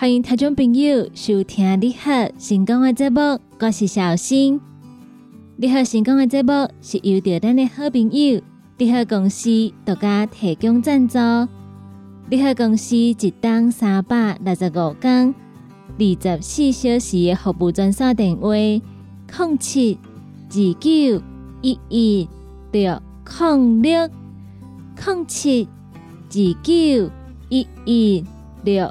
欢迎听众朋友收听你好成功的节目，我是小新。你好成功的节目是由着咱的好朋友你好公司独家提供赞助。你好公司一档三百六十五天、二十四小时的服务专线电话：零七二九一一六零六零七二九一一六。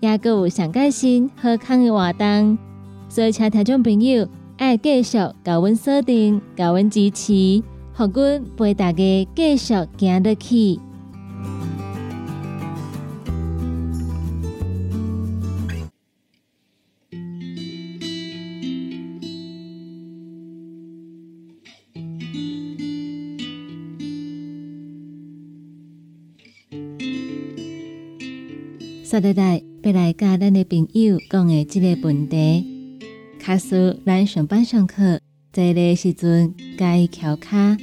也阁有上开心、好康的活动，所以请听众朋友爱继续甲阮锁定、甲阮支持，互阮陪大家继续行落去。说得来。要来甲咱的朋友讲的即个问题，卡斯咱上班上课坐的时阵介意翘卡，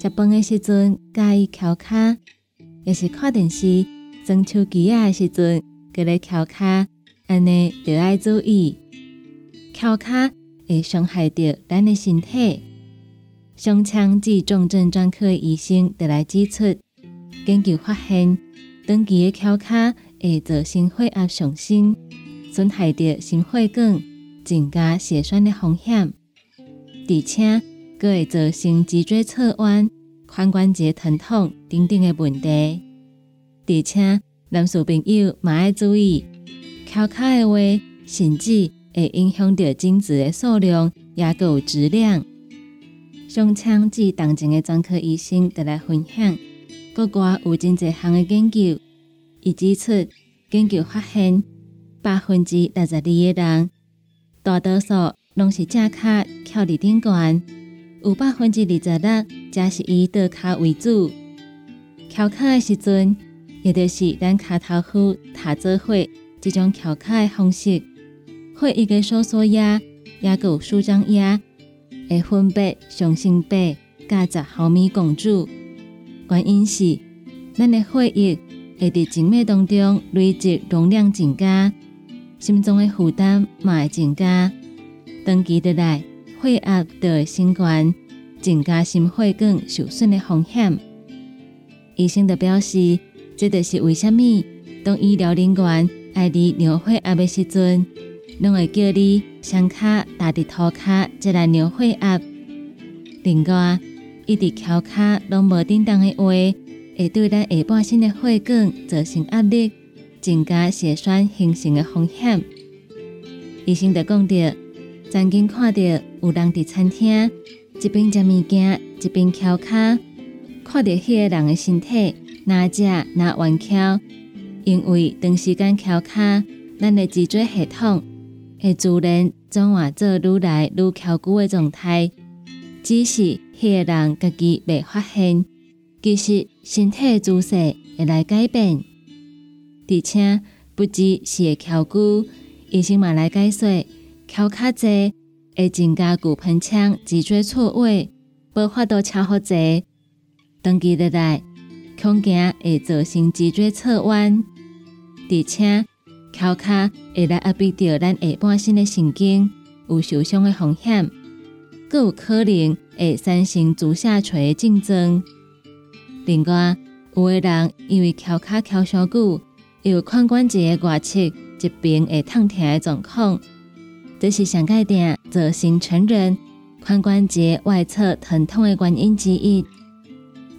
食饭的时阵介意翘卡，也是看电视、装手机啊的时阵，佮咧翘卡，安尼就要注意，翘卡会伤害到咱的身体。胸腔及重症专科医生得来指出，研究发现，长期的翘卡。会造成血压上升，损害着心血管，增加血栓的风险，而且佫会造成脊椎侧弯、髋关节疼痛等等的问题。而且男士朋友嘛要注意，翘卡的话，甚至会影响到精子的数量，也佮有质量。胸腔及动静的专科医生得来分享，国外有真侪项的研究。伊指出，研究发现，百分之六十二的人，大多数拢是正卡翘伫顶悬，有百分之二十六则是以倒卡为主。翘卡的时阵，也就是咱卡头夫踏做伙这种翘卡的方式，会一个收缩压，也有舒张压，会分别上升八加十毫米汞柱。原因是咱的血液。会伫静脉当中累积容量增加，心脏的负担嘛会增加，长期得来血压就会升悬，增加心血管受损的风险。医生就表示，这就是为什么当医疗人员爱你量血压的时阵，拢会叫你双卡打伫涂骹，再来量血压。另外，一直翘卡拢无叮当的话。会对咱下半身的血管造成压力，增加血栓形成的风险。医生就讲到，曾经看到有人伫餐厅一边食物件一边敲卡，看到迄个人的身体哪只哪弯翘，因为长时间敲卡，咱的脊椎系统会自然转换做愈来愈翘久的状态，只是迄个人家己未发现，其实身体姿势会来改变，而且不只是会翘骨，医生嘛来解说。敲卡侪会增加骨盆腔脊椎错位，无法度敲好侪，长期落来恐惊会造成脊椎侧弯，而且翘卡会来压迫到咱下半身的神经，有受伤的风险，更有可能会产生足下垂的症状。另外，有的人因为敲卡敲伤久，有髋关节外侧一边会痛痛的状况。这是上界定造成成人髋关节外侧疼痛的原因之一。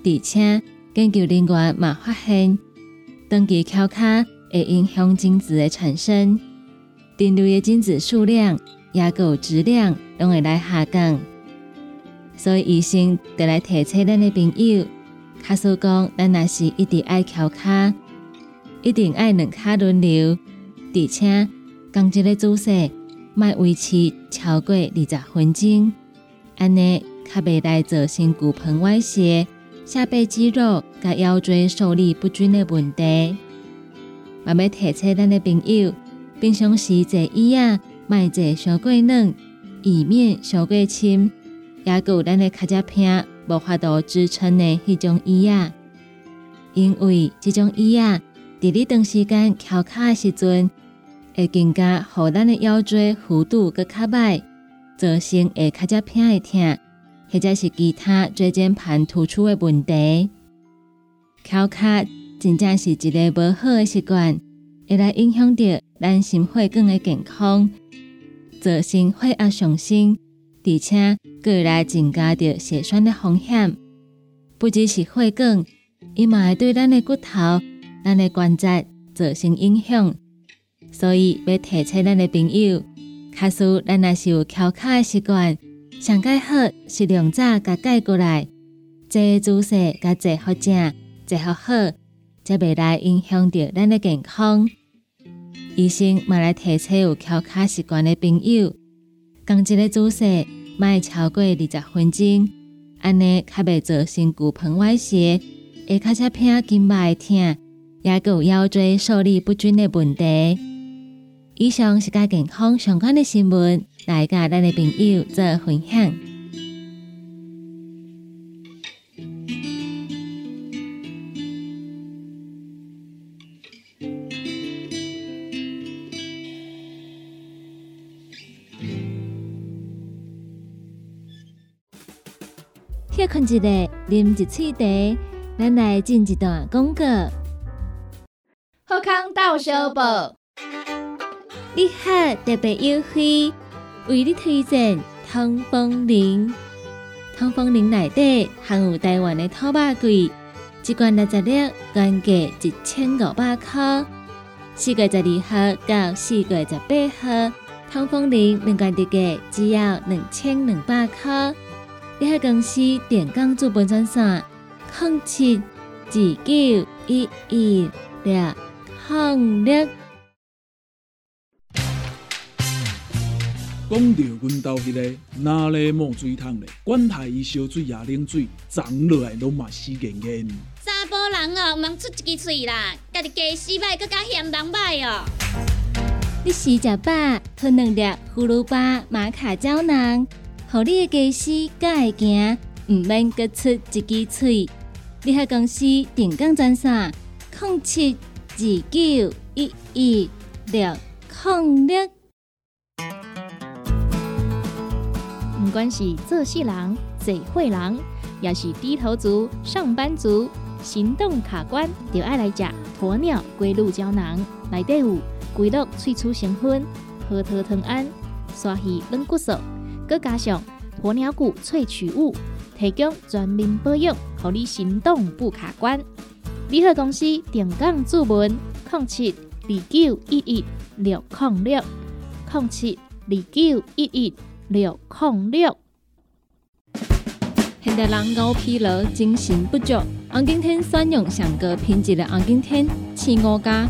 而且研究人员嘛发现，长期翘卡会影响精子的产生，人类的精子数量也有质量拢会来下降。所以医生得来提醒咱的朋友，卡说讲，咱若是一直爱翘卡，一定爱两卡轮流，而且讲这个姿势。卖维持超过二十分钟，安尼较袂来造成骨盆歪斜、下背肌肉甲腰椎受力不均的问题。嘛要提醒咱的朋友，平常时坐椅啊，卖坐伤过软，以免伤过深，也有咱的脚趾片无法度支撑的迄种椅啊。因为这种椅啊，伫你长时间翘卡的时阵。会更加互咱的腰椎弧度搁较歹，造成会较只偏会疼，或者是其他椎间盘突出的问题。翘卡真正是一个无好的习惯，会来影响到咱心血管的健康，造成血压上升，而且会来增加着血栓的风险。不只是血管，伊嘛会对咱的骨头、咱的关节造成影响。所以要提醒咱的朋友，假使咱若是有翘卡的习惯，上盖好是两早甲改过来，坐姿势甲坐好正，坐好好，才袂来影响到咱的健康。医生嘛来提醒有翘卡习惯的朋友，讲一个姿势卖超过二十分钟，安尼较袂造成骨盆歪斜，会较只偏筋脉痛，也有腰椎受力不均的问题。以上是甲健康相关的新闻，来甲咱的朋友做分享。歇困一下，啉一喙茶，咱来进一段广告。好康到小报。你好，特别优惠，为你推荐通风铃。通风铃内底含有台湾的土八贵，一罐六十粒，原价一千五百块。四月十二号到四月十八号，通风铃两罐特价只要两千两百块。你喺公司电工资本专线：零七二九一一六零六。讲到阮兜迄个哪里冒水桶咧？管他伊烧水也冷水，长落来拢嘛死严严。查甫人哦，毋通出一支喙啦，家己家洗歹，更加嫌人歹哦。你食食饱，吞两粒葫芦巴、马卡胶囊，互你的家洗更会行，毋免各出一支喙。你喺公司定岗专线：零七二九一一六零六。不管是做事人、做会人，也是低头族、上班族，行动卡关，就爱来食鸵鸟龟鹿胶囊。内底有龟鹿萃取成分，核桃藤胺、刷鱼软骨素，佮加上鸵鸟骨萃取物，提供全面保养，让你行动不卡关。联合公司定岗注文：零七二九一一六零六零七二九一一。六零六。现代人熬疲劳、精神不足，红景天选用上个品质的红景天青五加，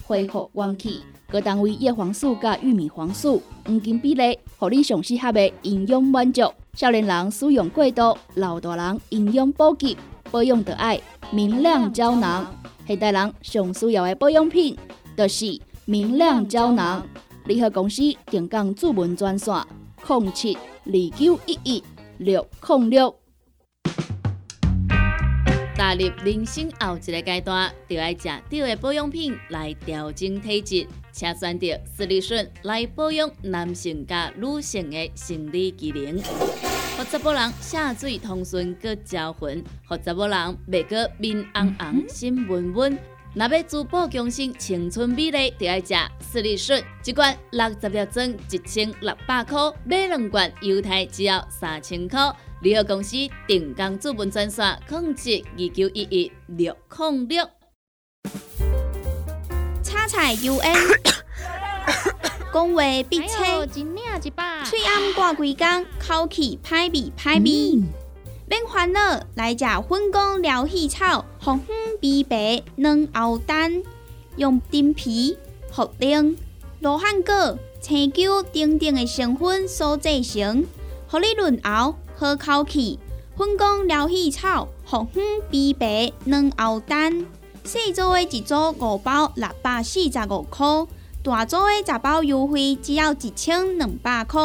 恢复元气。各单位叶黄素加玉米黄素黄金比例，互你上适合的营养满足。少年人使用过度，老大人营养补给保养的爱明亮胶囊。现代人上需要的保养品，就是明亮胶囊。联合公司定岗主文专线：零七二九一一六零六。踏入人生后一个阶段，就要食对的保养品来调整体质，请选择斯利顺来保养男性加女性的生理机能，让查甫人下水通顺个招魂，让查甫人袂过面红红心温温。若要珠宝更新、青春美丽，就要食斯利顺，一罐六十粒装，一千六百块；买两罐，犹太只要三千块。联合公司定岗资本专线：控制二九一一六零六。叉菜 U N，讲话必清，嘴暗挂几工，口气歹味歹味。免烦恼，来食粉工疗气草，红粉枇杷软藕丹，用丁皮、茯苓、罗汉果、青椒等等的成分所制成，合你润喉好口气。粉工疗气草，红粉枇杷软藕丹，细组的一组五包六百四十五块，大组的十包优惠只要一千两百块。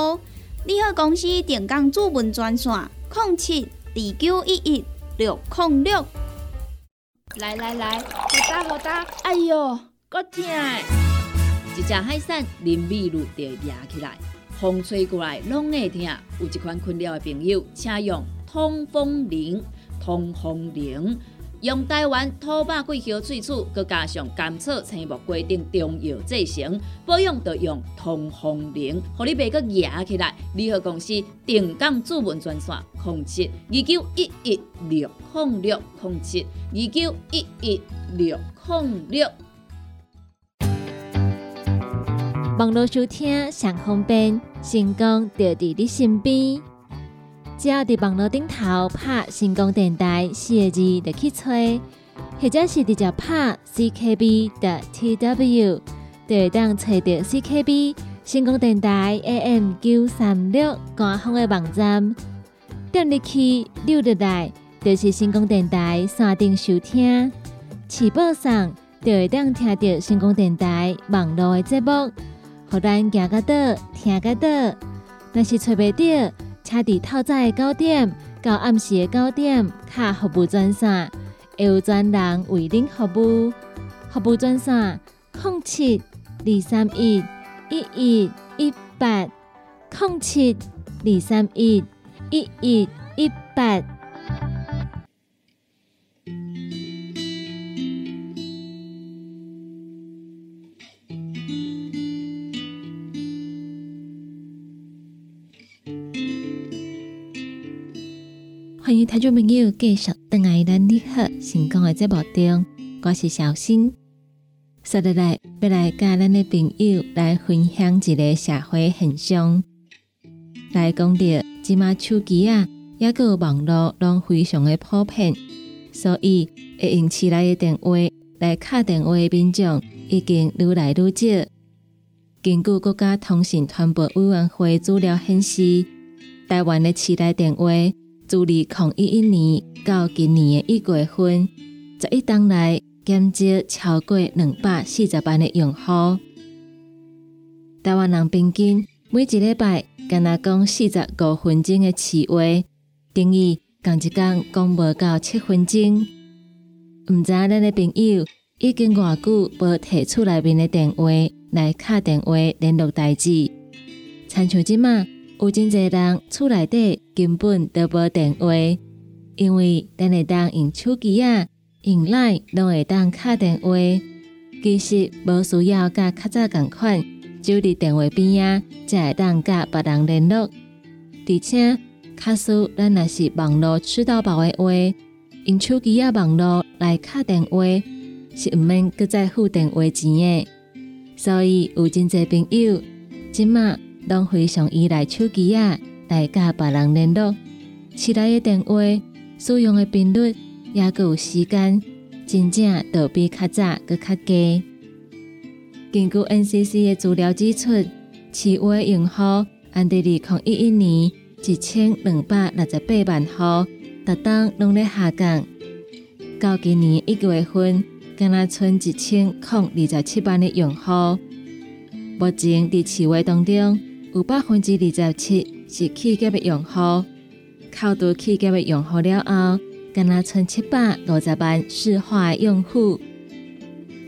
你好，公司电工主文专线：零七。二九一一六零六，来来来，好大好大，哎哟，够痛！一只海扇淋米露就压起来，风吹过来拢会痛。有一款困扰的朋友，请用通风灵，通风灵。用台湾土白桂花萃取，佮加上甘草、青木、规定中药制成，保养要用通风灵，互你袂佮压起来。联合公司定岗主文专线：零七二九一一六控六零七二九一一六控六。网络收听上方便，成功就伫你身边。只要伫网络顶头拍成功电台四个字就去吹，或者是直接拍 CKB 的 TW，就会当找到 CKB 成功电台 AM 九三六官方的网站。点入去六入来，就是成功电台山顶收听，起播上就会当听到成功电台网络的节目，互咱行个到听个到，若是找袂到。车伫透早的九点到暗时的九点，卡服务专线会有专人为您服务。服务专线：零七二三一一一一八零七二三一一一一八。欢迎听众朋友继续登来咱你好成功的节目中，我是小新。接下来要来跟咱的朋友来分享一个社会现象，来讲到即马手机啊，也个网络拢非常的普遍，所以会用起来的电话来敲电话的民众已经愈来愈少。根据国家通信传播委员会资料显示，台湾的市内电话。自二零一一年到今年的一月份，十一档内减少超过两百四十万的用户。台湾人平均每一礼拜敢若讲四十五分钟的词话，等于讲一天讲无到七分钟。毋知咱的朋友已经偌久无摕出内面的电话来敲电话联络代志，亲像即马。有真侪人厝内底根本都无电话，因为咱会当用手机啊、用来拢会当敲电话。其实无需要甲较早共款，就伫电话边啊，才会当甲别人联络。而且，假使咱若是网络吃到饱的话，用手机啊网络来敲电话，是毋免搁再付电话钱的。所以有真侪朋友，即马拢非常依赖手机啊来甲别人联络。起来的电话使用的频率，也佮有时间，真正都比较早佮较低。根据 NCC 的资料指出，市话用户按伫二零一一年一千两百六十八万户，逐当拢咧下降，到今年一月份。敢若剩一千零二十七万的用户，目前伫市话当中有百分之二十七是企业的用户，扣除企业的用户了后，敢若剩七百五十万市话用户。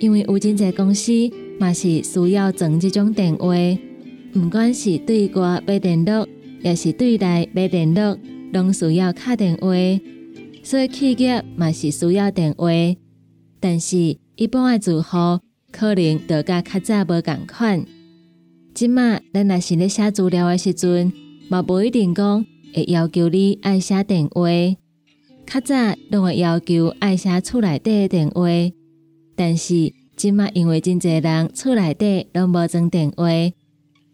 因为有真侪公司嘛是需要装这种电话，毋管是对外买电脑，也是对内买电脑，拢需要卡电话，所以企业嘛是需要电话。但是，一般的住户可能就甲较早无共款。即马咱若是咧写资料的时阵，嘛无一定讲会要求你爱写电话。较早拢会要求爱写厝内底的电话，但是即马因为真侪人厝内底拢无装电话，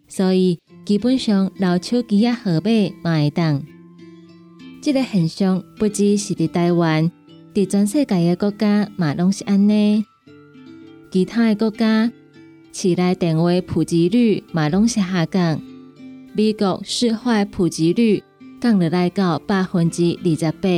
所以基本上留手机啊号码嘛会当。即个现象不只是伫台湾。伫全世界诶国家嘛拢是安尼，其他诶国家市内电话普及率嘛拢是下降。美国市话普及率降落来到百分之二十八，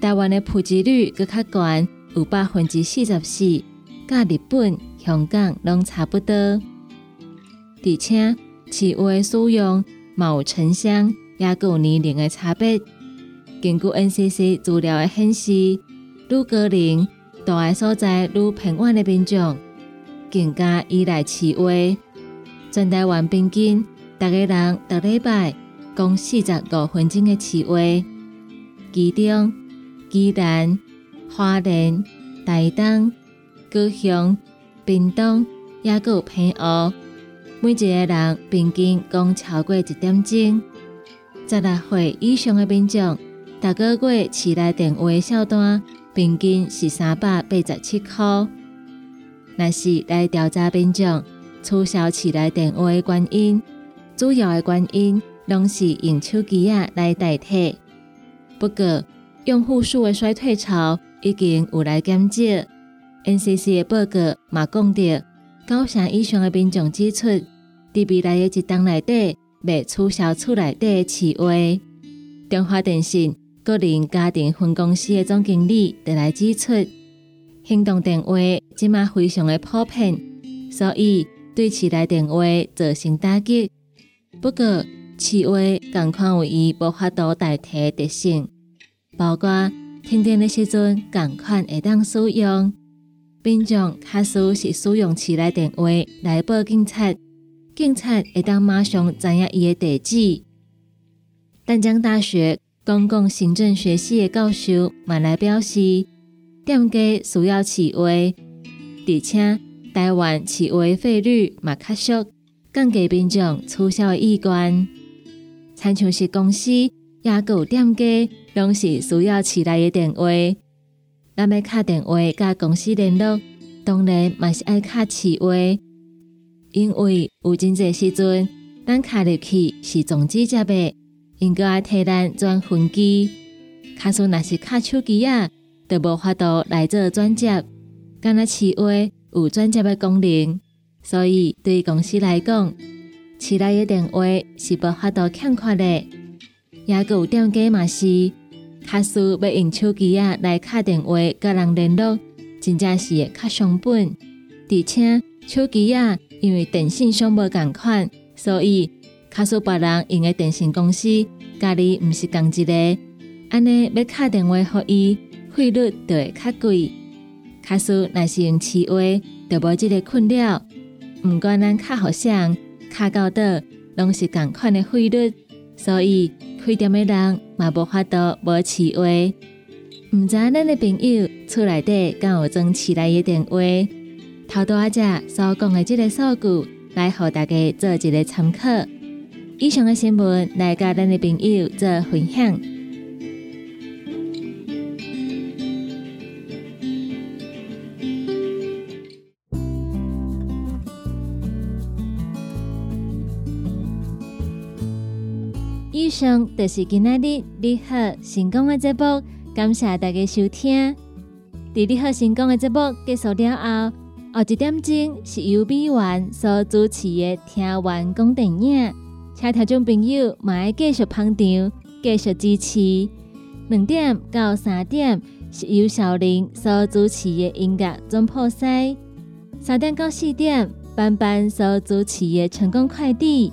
台湾的普及率搁较高，有百分之四十四，甲日本、香港拢差不多。而且市话使用嘛有城乡，也有年龄的差别。根据 NCC 资料的显示，愈高龄、大个所在愈偏远的民众，更加依赖市话。全台湾平均，逐个人逐礼拜讲四十五分钟的市话。其中，基南、花莲、台东、高雄、屏东，也有平湖，每一个人平均讲超过一点钟。十六岁以上的民众。逐个月市内电话小单平均是三百八十七块。若是来调查民众取消市内电话的原因，主要的原因拢是用手机啊来代替。不过，用户数的衰退潮已经有来减少。NCC 的报告嘛讲到，九成以上的民众指出，伫未来的一档内底未取消厝内底的市话。中华电信。个人家庭分公司的总经理就来指出，行动电话即马非常的普遍，所以对市内电话造成打击。不过，市话共款有伊无法度代替特性，包括停电的时阵共款会当使用。民众卡数是使用市内电话来报警察，警察会当马上知影伊的地址。淡江大学。公共行政学系的教授马来表示，店家需要市话，而且台湾市话费率嘛较俗，降低民众取消的意愿。参像是公司也有店家，拢是需要市内的电话。咱要敲电话甲公司联络，当然嘛是爱敲市话，因为有真济时阵，咱敲入去是总机接的。应该爱替咱转分机，卡数若是卡手机啊，就无法度来做转接。敢若市话有转接的功能，所以对公司来讲，市内的电话是无法度欠缺的。也有店家嘛是，卡数要用手机啊来卡电话甲人联络，真正是会较伤本。而且手机啊，因为电信商无共款，所以。卡数别人用的电信公司，家己毋是同一个，安尼要打电话互伊，费率就会较贵。卡数若是用市话，就无即个困扰。毋管咱卡互谁，卡到倒，拢是共款的费率，所以开店的人嘛无法度无市话。毋知咱的朋友厝内底敢有装市内的电话？头多阿姐所讲的这个数据，来互大家做一个参考。以上的新闻来甲咱的朋友做分享。上就是今仔日你好成功的节目，感谢大家收听。伫你好成功的节目结束了后，后一点钟是由美元所主持的听完讲电影，请听众朋友嘛爱继续捧场，继续支持。两点到三点是由小林所主持的音乐总破塞，三点到四点班班所主持的成功快递。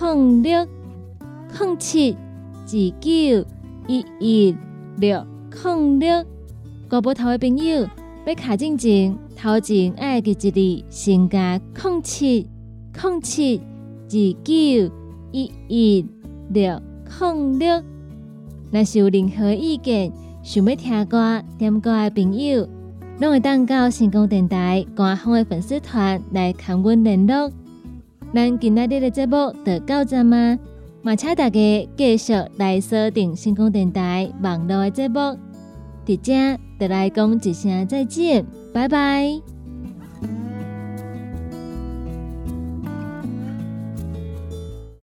零六零七二九一一六零六，国宝头的朋友要卡进前，头前爱记一字，先加零七零七二九一一六零六。若是有任何意见，想要听歌、点歌的朋友，拢会当到成功电台官方的粉丝团来跟阮联络。咱今仔日的节目就到这吗？嘛，请大家继续来锁定星空电台网络的节目。伫遮，就来讲一声再见，拜拜。